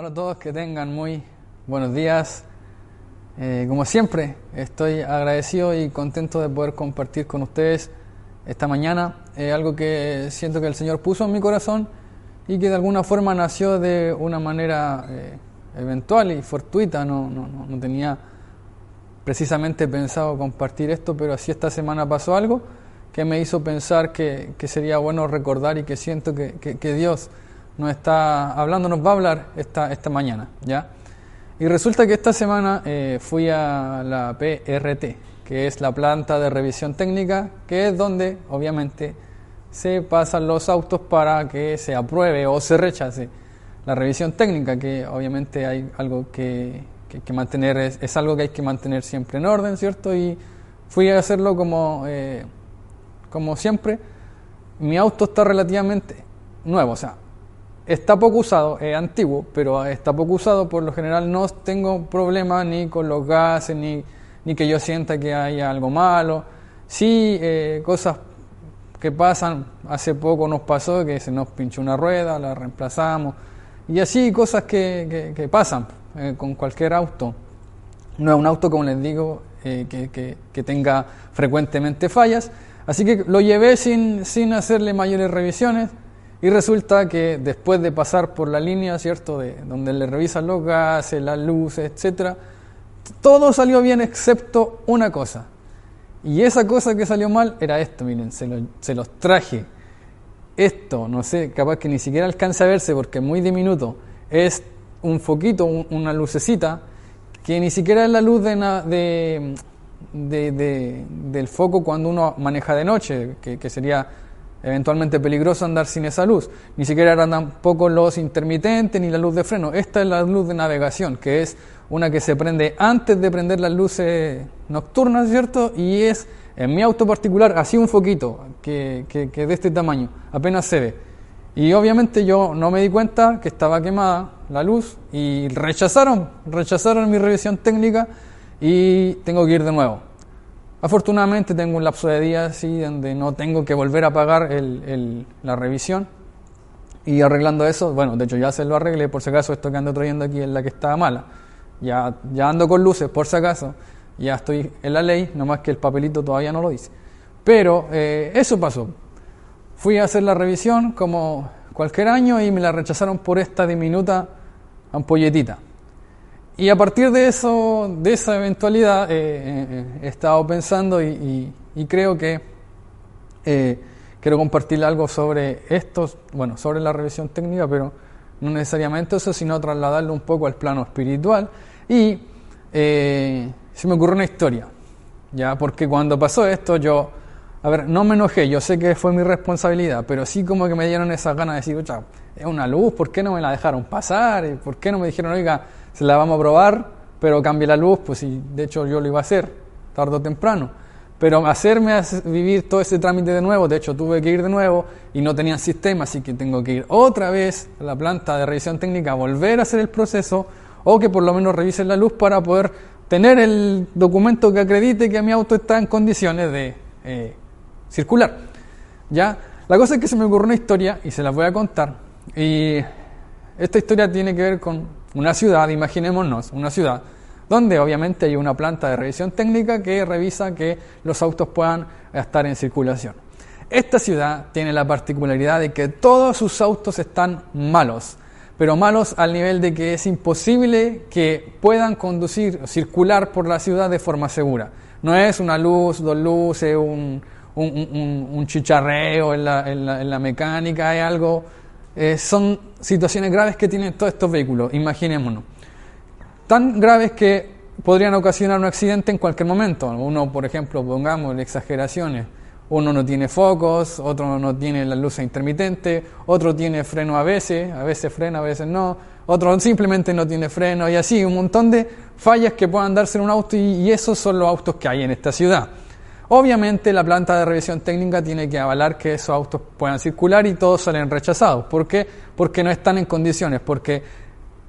Hola a todos, que tengan muy buenos días. Eh, como siempre, estoy agradecido y contento de poder compartir con ustedes esta mañana eh, algo que siento que el Señor puso en mi corazón y que de alguna forma nació de una manera eh, eventual y fortuita. No, no, no, tenía precisamente pensado compartir esto, pero así esta semana pasó algo que me hizo pensar que, que sería bueno recordar y que siento que, que, que Dios nos está hablando, nos va a hablar esta, esta mañana, ¿ya? Y resulta que esta semana eh, fui a la PRT, que es la planta de revisión técnica, que es donde obviamente se pasan los autos para que se apruebe o se rechace la revisión técnica, que obviamente hay algo que, que, mantener, es, es, algo que hay que mantener siempre en orden, ¿cierto? Y fui a hacerlo como, eh, como siempre. Mi auto está relativamente nuevo, o sea, está poco usado, es antiguo, pero está poco usado, por lo general no tengo problema ni con los gases, ni, ni que yo sienta que haya algo malo. Sí, eh, cosas que pasan, hace poco nos pasó que se nos pinchó una rueda, la reemplazamos, y así cosas que, que, pasan eh, con cualquier auto. No es un auto, como les digo, eh, que, que, que tenga frecuentemente fallas, así que lo llevé sin, sin hacerle mayores revisiones. Y resulta que después de pasar por la línea, ¿cierto? De donde le revisan los gases, las luces, etcétera, todo salió bien excepto una cosa. Y esa cosa que salió mal era esto, miren, se, lo, se los traje. Esto, no sé, capaz que ni siquiera alcance a verse porque es muy diminuto. Es un foquito, un, una lucecita, que ni siquiera es la luz de, de, de, de, del foco cuando uno maneja de noche, que sería eventualmente peligroso andar sin esa luz. Ni siquiera eran tampoco los intermitentes ni la luz de freno. Esta es la luz de navegación, que es una que se prende antes de prender las luces nocturnas, ¿cierto? Y es, en mi auto particular, así un foquito que, que, de este tamaño, apenas se ve. Y obviamente yo no me di cuenta que estaba quemada la luz y rechazaron, rechazaron mi revisión técnica y tengo que ir de nuevo. Afortunadamente tengo un lapso de días así donde no tengo que volver a pagar el, el, la revisión. Y arreglando eso, bueno, de hecho ya se lo arreglé, por si acaso esto que ando trayendo aquí es la que estaba mala. Ya, ya ando con luces, por si acaso, ya estoy en la ley, nomás que el papelito todavía no lo dice. Pero eh, eso pasó. Fui a hacer la revisión como cualquier año y me la rechazaron por esta diminuta ampolletita. Y a partir de eso, de esa eventualidad, eh, eh, he estado pensando y, creo que eh, quiero compartir algo sobre esto, bueno, sobre la revisión técnica, pero no necesariamente eso, sino trasladarlo un poco al plano espiritual. Y se me ocurrió una historia, ya, porque cuando pasó esto, yo, a ver, no me enojé, yo sé que fue mi responsabilidad, pero sí como que me dieron esas ganas de decir, es una luz, ¿por qué no me la dejaron pasar? ¿Por qué no me dijeron, oiga, se la vamos a probar, pero cambie la luz, pues sí, de hecho yo lo iba a hacer, tarde o temprano. Pero hacerme vivir todo ese trámite de nuevo, de hecho tuve que ir de nuevo y no tenían sistema, así que tengo que ir otra vez a la planta de revisión técnica, volver a hacer el proceso, o que por lo menos revisen la luz para poder tener el documento que acredite que mi auto está en condiciones de eh, circular. ¿Ya? La cosa es que se me ocurrió una historia y se la voy a contar. Y esta historia tiene que ver con una ciudad, imaginémonos, una ciudad donde obviamente hay una planta de revisión técnica que revisa que los autos puedan estar en circulación. Esta ciudad tiene la particularidad de que todos sus autos están malos, pero malos al nivel de que es imposible que puedan conducir, circular por la ciudad de forma segura. No es una luz, dos luces, un, un, chicharreo en la, en, la, en la, mecánica, es algo... Eh, son situaciones graves que tienen todos estos vehículos, imaginémonos. Tan graves que podrían ocasionar un accidente en cualquier momento. Uno, por ejemplo, pongamos exageraciones, Uno no tiene focos, otro no tiene las luces intermitentes, otro tiene freno a veces, a veces frena, a veces no, otro simplemente no tiene freno y así, un montón de fallas que puedan darse en un auto y, y esos son los autos que hay en esta ciudad. Obviamente la planta de revisión técnica tiene que avalar que esos autos puedan circular y todos salen rechazados. ¿Por qué? Porque no están en condiciones, porque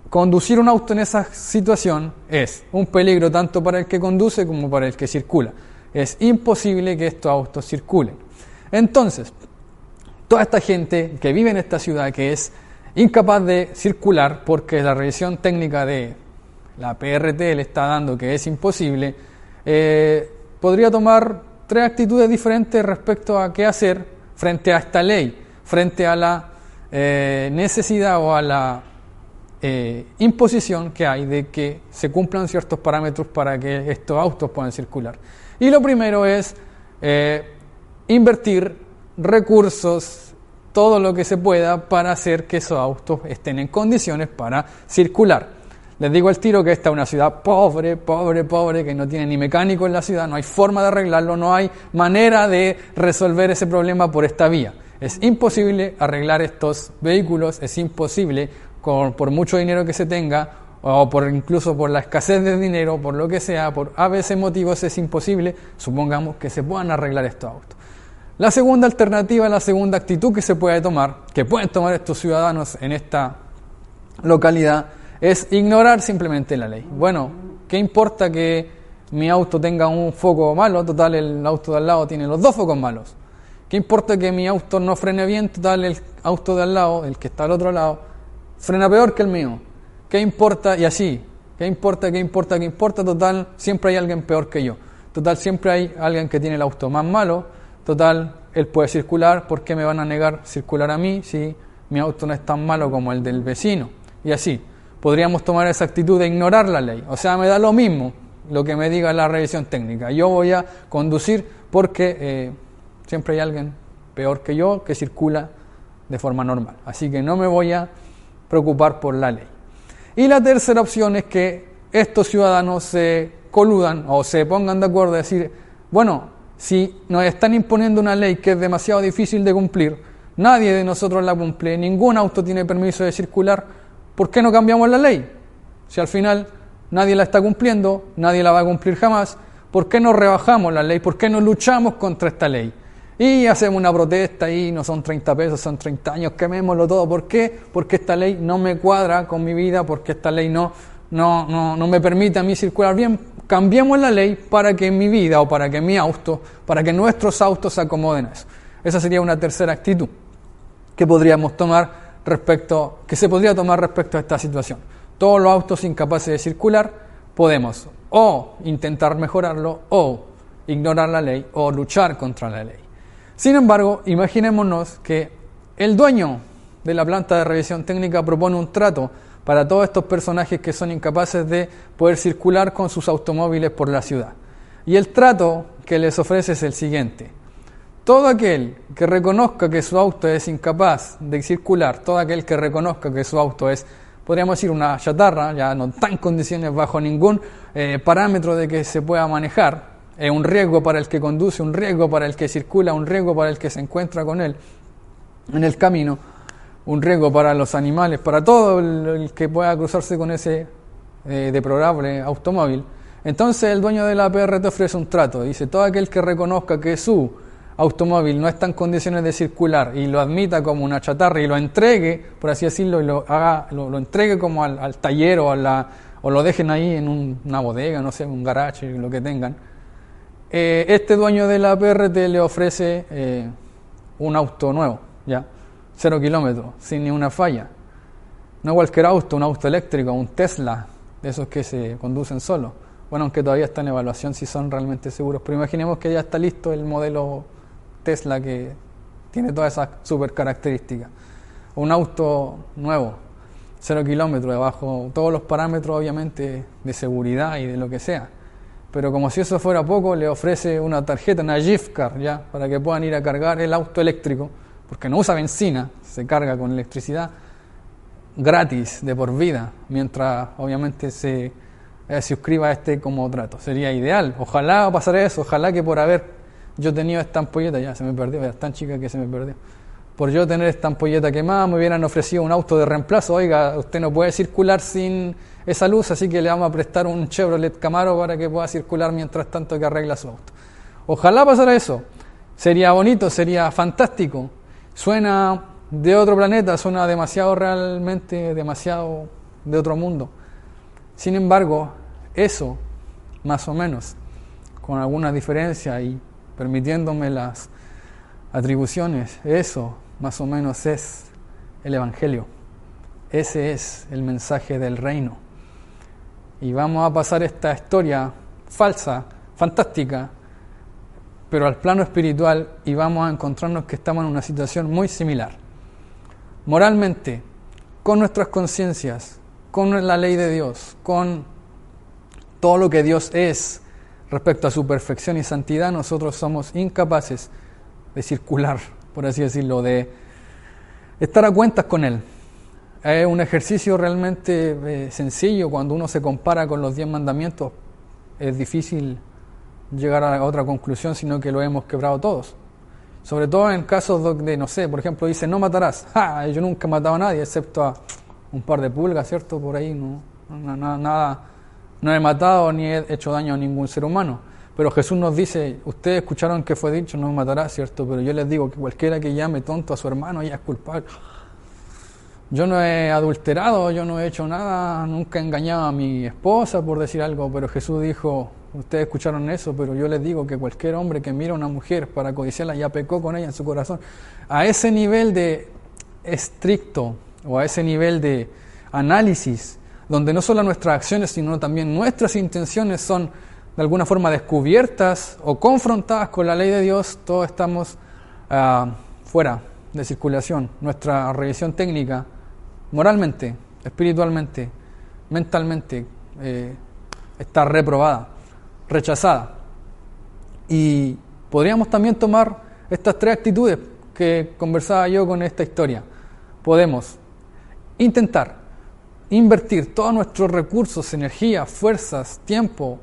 conducir un auto en esa situación es un peligro tanto para el que conduce como para el que circula. Es imposible que estos autos circulen. Entonces, toda esta gente que vive en esta ciudad que es incapaz de circular porque la revisión técnica de la PRT le está dando que es imposible, eh, podría tomar tres actitudes diferentes respecto a qué hacer frente a esta ley, frente a la eh, necesidad o a la eh, imposición que hay de que se cumplan ciertos parámetros para que estos autos puedan circular. Y lo primero es eh, invertir recursos, todo lo que se pueda para hacer que esos autos estén en condiciones para circular. Les digo el tiro que esta es una ciudad pobre, pobre, pobre, que no tiene ni mecánico en la ciudad, no hay forma de arreglarlo, no hay manera de resolver ese problema por esta vía. Es imposible arreglar estos vehículos, es imposible, por mucho dinero que se tenga, o por incluso por la escasez de dinero, por lo que sea, por a veces motivos es imposible, supongamos que se puedan arreglar estos autos. La segunda alternativa, la segunda actitud que se puede tomar, que pueden tomar estos ciudadanos en esta localidad, es ignorar simplemente la ley. Bueno, ¿qué importa que mi auto tenga un foco malo? Total, el auto de al lado tiene los dos focos malos. ¿Qué importa que mi auto no frene bien? Total, el auto de al lado, el que está al otro lado, frena peor que el mío. ¿Qué importa? Y así, ¿qué importa? ¿Qué importa? ¿Qué importa? Total, siempre hay alguien peor que yo. Total, siempre hay alguien que tiene el auto más malo. Total, él puede circular. ¿Por qué me van a negar circular a mí si mi auto no es tan malo como el del vecino? Y así podríamos tomar esa actitud de ignorar la ley. O sea, me da lo mismo lo que me diga la revisión técnica. Yo voy a conducir porque eh, siempre hay alguien peor que yo que circula de forma normal. Así que no me voy a preocupar por la ley. Y la tercera opción es que estos ciudadanos se coludan o se pongan de acuerdo a decir, bueno, si nos están imponiendo una ley que es demasiado difícil de cumplir, nadie de nosotros la cumple, ningún auto tiene permiso de circular, ¿por qué no cambiamos la ley? Si al final nadie la está cumpliendo, nadie la va a cumplir jamás, ¿por qué no rebajamos la ley? ¿Por qué no luchamos contra esta ley? Y hacemos una protesta y no son 30 pesos, son 30 años, quemémoslo todo. ¿Por qué? Porque esta ley no me cuadra con mi vida, porque esta ley no, no, no, no me permite a mí circular bien. Cambiemos la ley para que mi vida o para que mi auto, para que nuestros autos se acomoden a eso. Esa sería una tercera actitud que podríamos tomar respecto, que se podría tomar respecto a esta situación. Todos los autos incapaces de circular podemos o intentar mejorarlo o ignorar la ley o luchar contra la ley. Sin embargo, imaginémonos que el dueño de la planta de revisión técnica propone un trato para todos estos personajes que son incapaces de poder circular con sus automóviles por la ciudad. Y el trato que les ofrece es el siguiente. Todo aquel que reconozca que su auto es incapaz de circular, todo aquel que reconozca que su auto es, podríamos decir, una chatarra, ya no está en condiciones bajo ningún eh, parámetro de que se pueda manejar, es un riesgo para el que conduce, un riesgo para el que circula, un riesgo para el que se encuentra con él en el camino, un riesgo para los animales, para todo el, que pueda cruzarse con ese eh, deplorable automóvil. Entonces el dueño de la PR te ofrece un trato, dice, todo aquel que reconozca que su automóvil no está en condiciones de circular y lo admita como una chatarra y lo entregue, por así decirlo, y lo, haga, lo, entregue como al, taller o, a la, o lo dejen ahí en una bodega, no sé, un garage, lo que tengan, eh, este dueño de la PRT le ofrece eh, un auto nuevo, ya, cero kilómetros, sin ninguna falla. No cualquier auto, un auto eléctrico, un Tesla, de esos que se conducen solos. Bueno, aunque todavía está en evaluación si son realmente seguros, pero imaginemos que ya está listo el modelo Tesla que tiene todas esas super características. Un auto nuevo, cero kilómetros, debajo todos los parámetros obviamente de seguridad y de lo que sea. Pero como si eso fuera poco, le ofrece una tarjeta, una gift card, ya, para que puedan ir a cargar el auto eléctrico, porque no usa benzina, se carga con electricidad gratis de por vida, mientras obviamente se eh, suscriba a este como trato. Sería ideal. Ojalá pasara eso, ojalá que por haber yo tenía esta ampolleta, ya se me perdió, era tan chica que se me perdió. Por yo tener esta ampolleta quemada, me hubieran ofrecido un auto de reemplazo. Oiga, usted no puede circular sin esa luz, así que le vamos a prestar un Chevrolet Camaro para que pueda circular mientras tanto que arregla su auto. Ojalá pasara eso. Sería bonito, sería fantástico. Suena de otro planeta, suena demasiado realmente, demasiado de otro mundo. Sin embargo, eso, más o menos, con alguna diferencia y permitiéndome las atribuciones, eso más o menos es el Evangelio. Ese es el mensaje del reino. Y vamos a pasar esta historia falsa, fantástica, pero al plano espiritual y vamos a encontrarnos que estamos en una situación muy similar. Moralmente, con nuestras conciencias, con la ley de Dios, con todo lo que Dios es respecto a su perfección y santidad, nosotros somos incapaces de circular, por así decirlo, de estar a cuentas con Él. Es un ejercicio realmente eh, sencillo cuando uno se compara con los diez mandamientos. Es difícil llegar a otra conclusión, sino que lo hemos quebrado todos. Sobre todo en casos donde, no sé, por ejemplo, dice no matarás. Yo nunca he matado a nadie, excepto a un par de pulgas, ¿cierto? Por ahí no, nada, no he matado ni he hecho daño a ningún ser humano. Pero Jesús nos dice, ustedes escucharon que fue dicho, no matarás, ¿cierto? Pero yo les digo que cualquiera que llame tonto a su hermano ya es culpable. Yo no he adulterado, yo no he hecho nada, nunca he engañado a mi esposa por decir algo, pero Jesús dijo, ustedes escucharon eso, pero yo les digo que cualquier hombre que mira a una mujer para codiciarla ya pecó con ella en su corazón. A ese nivel de estricto o a ese nivel de análisis, donde no solo nuestras acciones, sino también nuestras intenciones son de alguna forma descubiertas o confrontadas con la ley de Dios, todos estamos ah, fuera de circulación. Nuestra revisión técnica moralmente, espiritualmente, mentalmente, eh, está reprobada, rechazada. Y podríamos también tomar estas tres actitudes que conversaba yo con esta historia. Podemos intentar invertir todos nuestros recursos, energía, fuerzas, tiempo,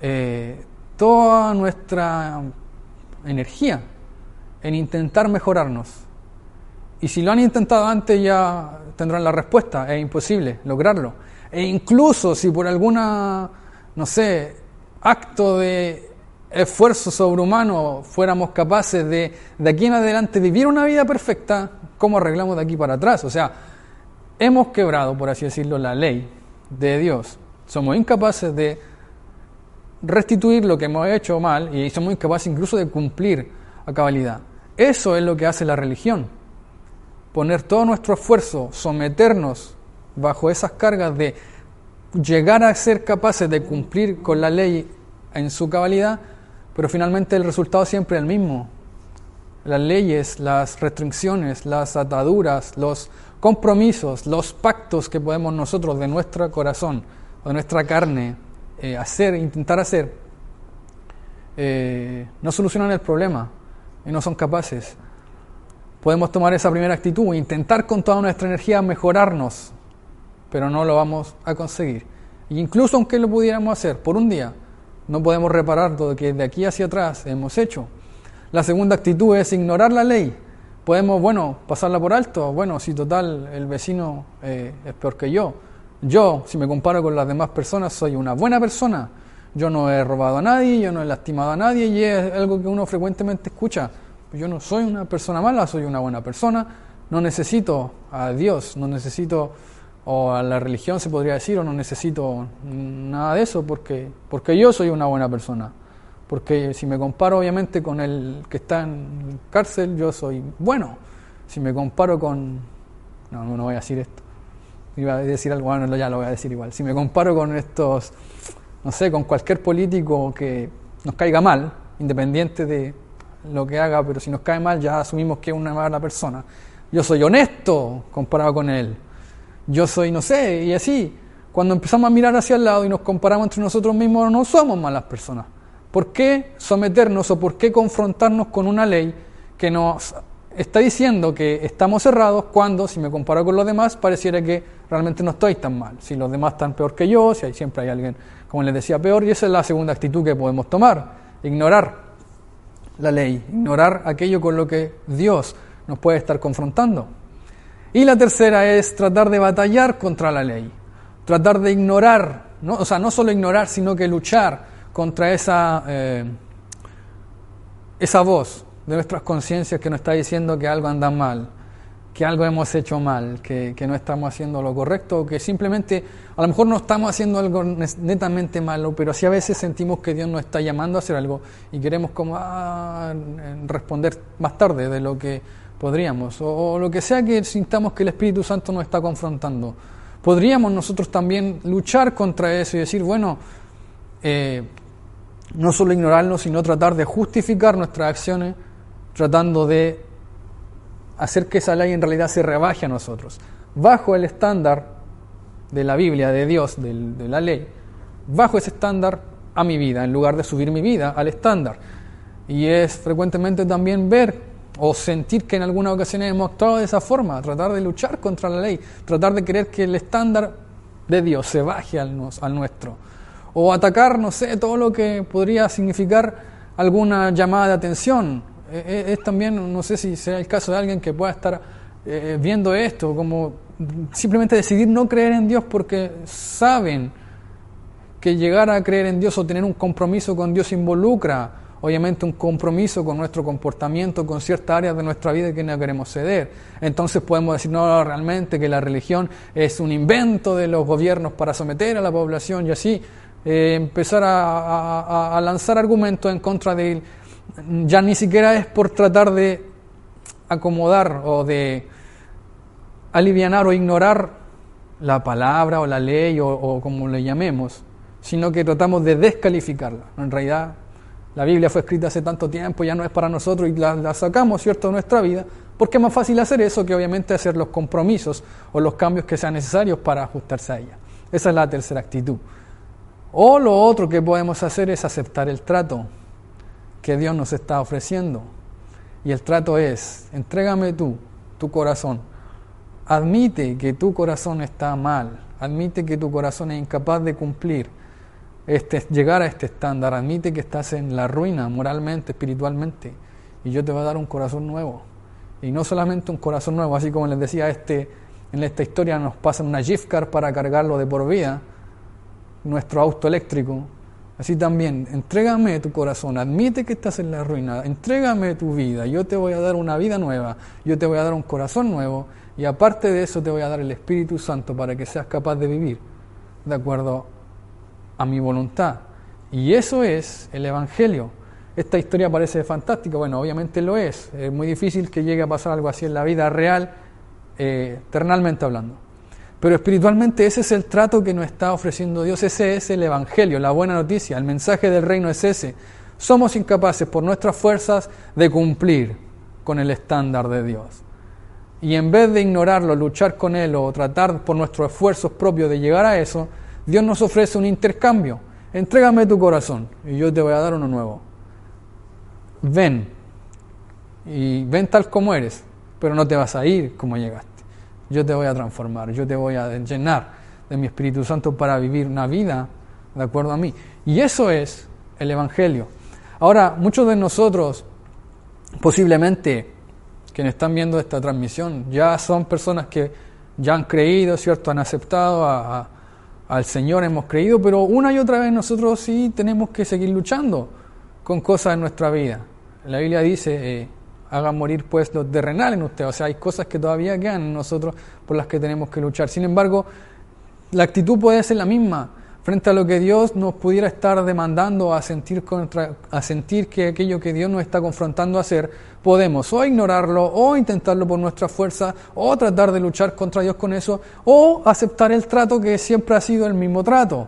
eh, toda nuestra energía en intentar mejorarnos y si lo han intentado antes ya tendrán la respuesta, es imposible lograrlo. E incluso si por alguna, no sé, acto de esfuerzo sobrehumano fuéramos capaces de de aquí en adelante vivir una vida perfecta, ¿cómo arreglamos de aquí para atrás? O sea, hemos quebrado, por así decirlo, la ley de Dios. Somos incapaces de restituir lo que hemos hecho mal y somos incapaces incluso de cumplir a cabalidad. Eso es lo que hace la religión poner todo nuestro esfuerzo, someternos bajo esas cargas de llegar a ser capaces de cumplir con la ley en su cabalidad, pero finalmente el resultado siempre es el mismo. Las leyes, las restricciones, las ataduras, los compromisos, los pactos que podemos nosotros de nuestro corazón, de nuestra carne, eh, hacer, intentar hacer, eh, no solucionan el problema y no son capaces podemos tomar esa primera actitud intentar con toda nuestra energía mejorarnos, pero no lo vamos a conseguir. E incluso aunque lo pudiéramos hacer por un día, no podemos reparar lo que de aquí hacia atrás hemos hecho. La segunda actitud es ignorar la ley. Podemos, bueno, pasarla por alto. Bueno, si total el vecino eh, es peor que yo. Yo, si me comparo con las demás personas, soy una buena persona. Yo no he robado a nadie, yo no he lastimado a nadie y es algo que uno frecuentemente escucha. Yo no soy una persona mala, soy una buena persona, no necesito a Dios, no necesito o a la religión se podría decir, o no necesito nada de eso porque, porque yo soy una buena persona. Porque si me comparo obviamente con el que está en cárcel, yo soy bueno. Si me comparo con... No, no voy a decir esto. Iba a decir algo, bueno, ya lo voy a decir igual. Si me comparo con estos, no sé, con cualquier político que nos caiga mal, independiente de lo que haga, pero si nos cae mal ya asumimos que es una mala persona. Yo soy honesto comparado con él. Yo soy, no sé, y así. Cuando empezamos a mirar hacia el lado y nos comparamos entre nosotros mismos, no somos malas personas. ¿Por qué someternos o por qué confrontarnos con una ley que nos está diciendo que estamos cerrados cuando, si me comparo con los demás, pareciera que realmente no estoy tan mal? Si los demás están peor que yo, si hay, siempre hay alguien, como les decía, peor, y esa es la segunda actitud que podemos tomar, ignorar la ley, ignorar aquello con lo que Dios nos puede estar confrontando. Y la tercera es tratar de batallar contra la ley, tratar de ignorar, ¿no? o sea, no solo ignorar, sino que luchar contra esa, eh, esa voz de nuestras conciencias que nos está diciendo que algo anda mal, que algo hemos hecho mal, que, no estamos haciendo lo correcto, que simplemente a lo mejor no estamos haciendo algo netamente malo, pero sí a veces sentimos que Dios nos está llamando a hacer algo y queremos como ah, responder más tarde de lo que podríamos, o, lo que sea que sintamos que el Espíritu Santo nos está confrontando. Podríamos nosotros también luchar contra eso y decir, bueno, eh, no solo ignorarlo, sino tratar de justificar nuestras acciones, tratando de hacer que esa ley en realidad se rebaje a nosotros. Bajo el estándar de la Biblia, de Dios, de, la ley, bajo ese estándar a mi vida, en lugar de subir mi vida al estándar. Y es frecuentemente también ver o sentir que en algunas ocasiones hemos actuado de esa forma, tratar de luchar contra la ley, tratar de querer que el estándar de Dios se baje al, al nuestro, o atacar, no sé, todo lo que podría significar alguna llamada de atención, eh, eh, es, también, no sé si sea el caso de alguien que pueda estar eh, viendo esto, como simplemente decidir no creer en Dios porque saben que llegar a creer en Dios o tener un compromiso con Dios involucra, obviamente, un compromiso con nuestro comportamiento, con ciertas áreas de nuestra vida que no queremos ceder. Entonces podemos decir, no, realmente que la religión es un invento de los gobiernos para someter a la población y así empezar a, a lanzar argumentos en contra de ya ni siquiera es por tratar de acomodar o de aliviar o ignorar la palabra o la ley o, como le llamemos, sino que tratamos de descalificarla. En realidad, la Biblia fue escrita hace tanto tiempo, ya no es para nosotros y la, la sacamos, ¿cierto?, de nuestra vida, porque es más fácil hacer eso que obviamente hacer los compromisos o los cambios que sean necesarios para ajustarse a ella. Esa es la tercera actitud. O lo otro que podemos hacer es aceptar el trato que Dios nos está ofreciendo. Y el trato es, entrégame tú, tu corazón. Admite que tu corazón está mal. Admite que tu corazón es incapaz de cumplir, este, llegar a este estándar. Admite que estás en la ruina moralmente, espiritualmente. Y yo te voy a dar un corazón nuevo. Y no solamente un corazón nuevo, así como les decía, este, en esta historia nos pasa una gift card para cargarlo de por vida, nuestro auto eléctrico, Así también, entrégame tu corazón, admite que estás en la ruina, entrégame tu vida, yo te voy a dar una vida nueva, yo te voy a dar un corazón nuevo y aparte de eso te voy a dar el Espíritu Santo para que seas capaz de vivir de acuerdo a mi voluntad. Y eso es el Evangelio. Esta historia parece fantástica, bueno, obviamente lo es, es muy difícil que llegue a pasar algo así en la vida real, eh, hablando. Pero espiritualmente ese es el trato que nos está ofreciendo Dios, ese es el Evangelio, la buena noticia, el mensaje del reino es ese. Somos incapaces por nuestras fuerzas de cumplir con el estándar de Dios. Y en vez de ignorarlo, luchar con Él o tratar por nuestros esfuerzos propios de llegar a eso, Dios nos ofrece un intercambio. Entrégame tu corazón y yo te voy a dar uno nuevo. Ven y ven tal como eres, pero no te vas a ir como llegaste. Yo te voy a transformar, yo te voy a llenar de mi Espíritu Santo para vivir una vida de acuerdo a mí. Y eso es el Evangelio. Ahora, muchos de nosotros, posiblemente, quienes están viendo esta transmisión, ya son personas que ya han creído, ¿cierto? Han aceptado al Señor, hemos creído, pero una y otra vez nosotros sí tenemos que seguir luchando con cosas en nuestra vida. La Biblia dice, eh, hagan morir pues los terrenales en usted. O sea, hay cosas que todavía quedan en nosotros por las que tenemos que luchar. Sin embargo, la actitud puede ser la misma frente a lo que Dios nos pudiera estar demandando a sentir, contra, a sentir que aquello que Dios nos está confrontando a hacer, podemos o ignorarlo, o intentarlo por nuestra fuerza, o tratar de luchar contra Dios con eso, o aceptar el trato que siempre ha sido el mismo trato.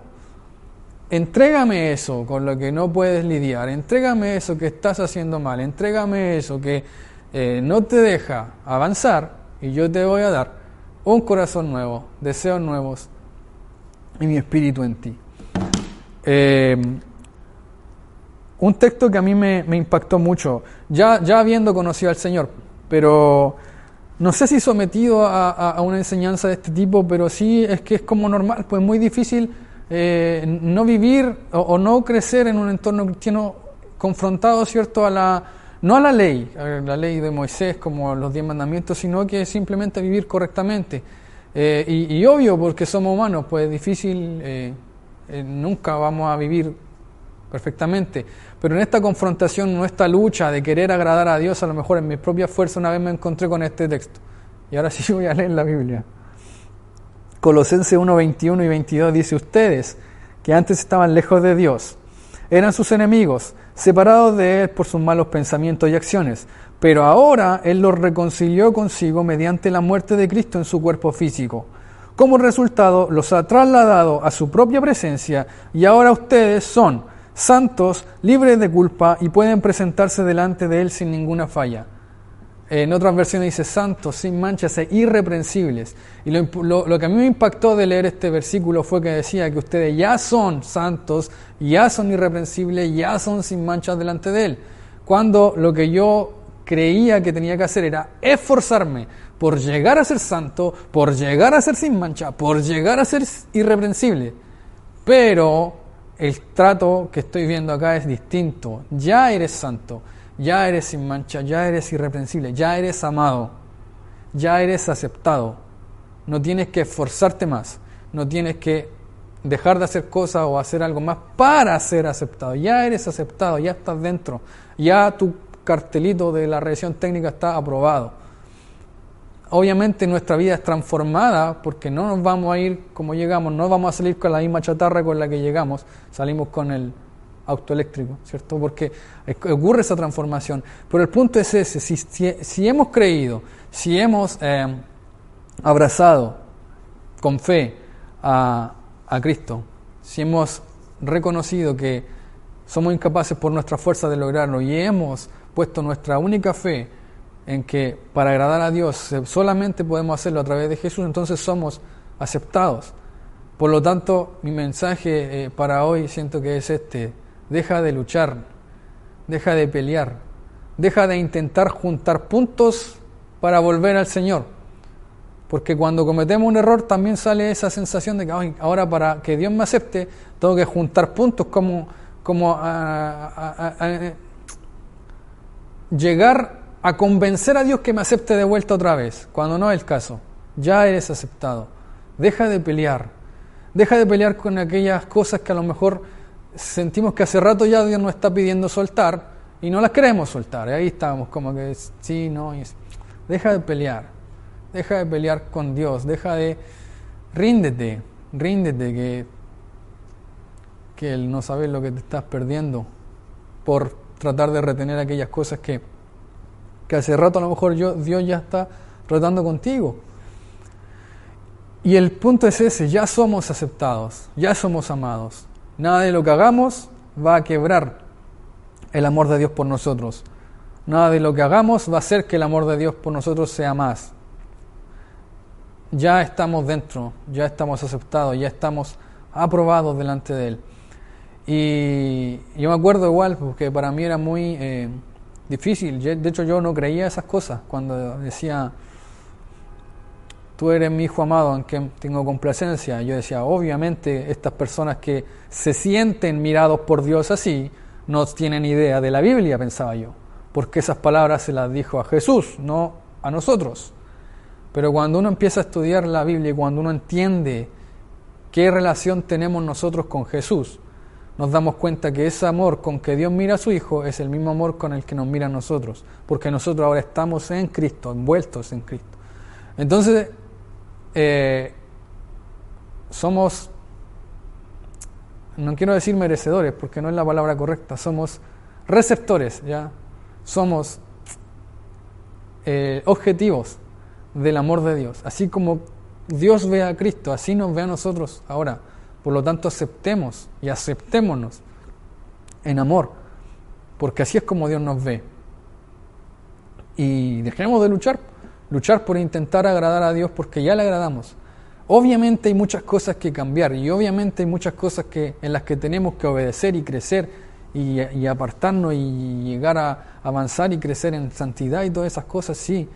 Entrégame eso con lo que no puedes lidiar, entrégame eso que estás haciendo mal, entrégame eso que eh, no te deja avanzar y yo te voy a dar un corazón nuevo, deseos nuevos y mi espíritu en ti. Em, un texto que a mí me, impactó mucho, ya, ya habiendo conocido al Señor, pero no sé si sometido a, a, una enseñanza de este tipo, pero sí es que es como normal, pues muy difícil eh, no vivir o, no crecer en un entorno cristiano confrontados, ¿cierto?, a la, no a la ley, la ley de Moisés como los diez mandamientos, sino que simplemente vivir correctamente. Eh, y, obvio, porque somos humanos, pues es difícil, eh, eh, nunca vamos a vivir perfectamente. Pero en esta confrontación, en esta lucha de querer agradar a Dios, a lo mejor en mi propia fuerza, una vez me encontré con este texto. Y ahora sí voy a leer la Biblia. Colosenses 1, 21 y 22 dice, ustedes, que antes estaban lejos de Dios, eran sus enemigos, separados de Él por sus malos pensamientos y acciones, pero ahora Él los reconcilió consigo mediante la muerte de Cristo en su cuerpo físico. Como resultado, los ha trasladado a su propia presencia y ahora ustedes son santos, libres de culpa y pueden presentarse delante de Él sin ninguna falla. En otras versiones dice santos, sin manchas e irreprensibles. Y lo, lo, que a mí me impactó de leer este versículo fue que decía que ustedes ya son santos, ya son irreprensibles, ya son sin manchas delante de Él. Cuando lo que yo creía que tenía que hacer era esforzarme por llegar a ser santo, por llegar a ser sin mancha, por llegar a ser irreprensible. Pero el trato que estoy viendo acá es distinto. Ya eres santo ya eres sin mancha, ya eres irreprensible, ya eres amado, ya eres aceptado. No tienes que esforzarte más, no tienes que dejar de hacer cosas o hacer algo más para ser aceptado. Ya eres aceptado, ya estás dentro, ya tu cartelito de la revisión técnica está aprobado. Obviamente nuestra vida es transformada porque no nos vamos a ir como llegamos, no vamos a salir con la misma chatarra con la que llegamos, salimos con el auto eléctrico, ¿cierto? Porque ocurre esa transformación. Pero el punto es ese, si, si, hemos creído, si hemos eh, abrazado con fe a, a Cristo, si hemos reconocido que somos incapaces por nuestra fuerza de lograrlo y hemos puesto nuestra única fe en que para agradar a Dios solamente podemos hacerlo a través de Jesús, entonces somos aceptados. Por lo tanto, mi mensaje eh, para hoy siento que es este deja de luchar, deja de pelear, deja de intentar juntar puntos para volver al Señor. Porque cuando cometemos un error también sale esa sensación de que ahora para que Dios me acepte tengo que juntar puntos como, como llegar a convencer a Dios que me acepte de vuelta otra vez, cuando no es el caso. Ya eres aceptado. Deja de pelear. Deja de pelear con aquellas cosas que a lo mejor sentimos que hace rato ya Dios nos está pidiendo soltar y no las queremos soltar. Ahí estamos, como que sí, no. deja de pelear, deja de pelear con Dios, deja de. Ríndete, ríndete que, que Él no sabe lo que te estás perdiendo por tratar de retener aquellas cosas que, que hace rato a lo mejor yo, Dios ya está tratando contigo. Y el punto es ese, ya somos aceptados, ya somos amados. Nada de lo que hagamos va a quebrar el amor de Dios por nosotros. Nada de lo que hagamos va a hacer que el amor de Dios por nosotros sea más. Ya estamos dentro, ya estamos aceptados, ya estamos aprobados delante de Él. Y yo me acuerdo igual, porque para mí era muy eh, difícil. De hecho, yo no creía esas cosas cuando decía, tú eres mi hijo amado en que tengo complacencia. Yo decía, obviamente estas personas que se sienten mirados por Dios así, no tienen idea de la Biblia, pensaba yo, porque esas palabras se las dijo a Jesús, no a nosotros. Pero cuando uno empieza a estudiar la Biblia y cuando uno entiende qué relación tenemos nosotros con Jesús, nos damos cuenta que ese amor con que Dios mira a su Hijo es el mismo amor con el que nos mira a nosotros, porque nosotros ahora estamos en Cristo, envueltos en Cristo. Entonces, eh, somos, no quiero decir merecedores, porque no es la palabra correcta, somos receptores, ¿ya? Somos eh, objetivos del amor de Dios. Así como Dios ve a Cristo, así nos ve a nosotros ahora. Por lo tanto, aceptemos y aceptémonos en amor, porque así es como Dios nos ve. Y dejemos de luchar luchar por intentar agradar a Dios porque ya le agradamos. Obviamente hay muchas cosas que cambiar y obviamente hay muchas cosas que, en las que tenemos que obedecer y crecer y, apartarnos y llegar a avanzar y crecer en santidad y todas esas cosas, sí,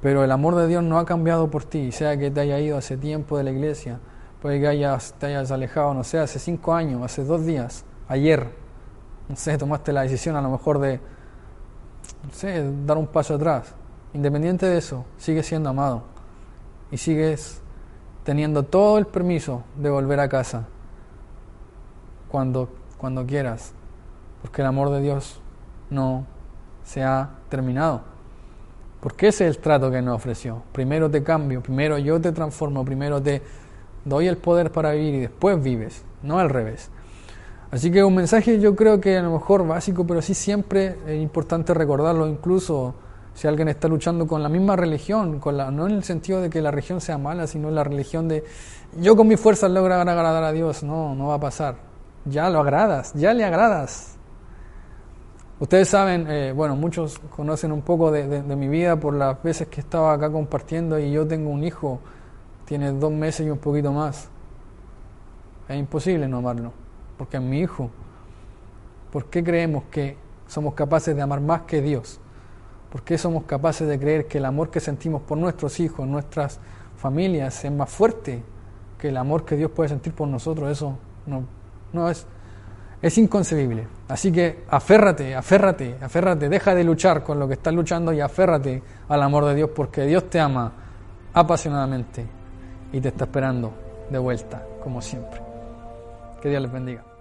pero el amor de Dios no ha cambiado por ti, sea que te haya ido hace tiempo de la iglesia, puede que hayas, te hayas alejado, no sé, hace cinco años, hace dos días, ayer, no sé, tomaste la decisión a lo mejor de, no sé, dar un paso atrás. Independiente de eso, sigues siendo amado y sigues teniendo todo el permiso de volver a casa cuando, cuando quieras, porque el amor de Dios no se ha terminado. Porque ese es el trato que nos ofreció. Primero te cambio, primero yo te transformo, primero te doy el poder para vivir y después vives, no al revés. Así que un mensaje yo creo que a lo mejor básico, pero sí siempre es importante recordarlo, incluso si alguien está luchando con la misma religión, no en el sentido de que la religión sea mala, sino la religión de yo con mis fuerzas logro agradar a Dios, no, no va a pasar. Ya lo agradas, ya le agradas. Ustedes saben, eh, bueno, muchos conocen un poco de, de mi vida por las veces que estaba acá compartiendo y yo tengo un hijo, tiene dos meses y un poquito más. Es imposible no amarlo porque es mi hijo. ¿Por qué creemos que somos capaces de amar más que Dios? ¿Por qué somos capaces de creer que el amor que sentimos por nuestros hijos, nuestras familias, es más fuerte que el amor que Dios puede sentir por nosotros? Eso no, es, es inconcebible. Así que aférrate, aférrate, aférrate, deja de luchar con lo que estás luchando y aférrate al amor de Dios porque Dios te ama apasionadamente y te está esperando de vuelta, como siempre. Que Dios les bendiga.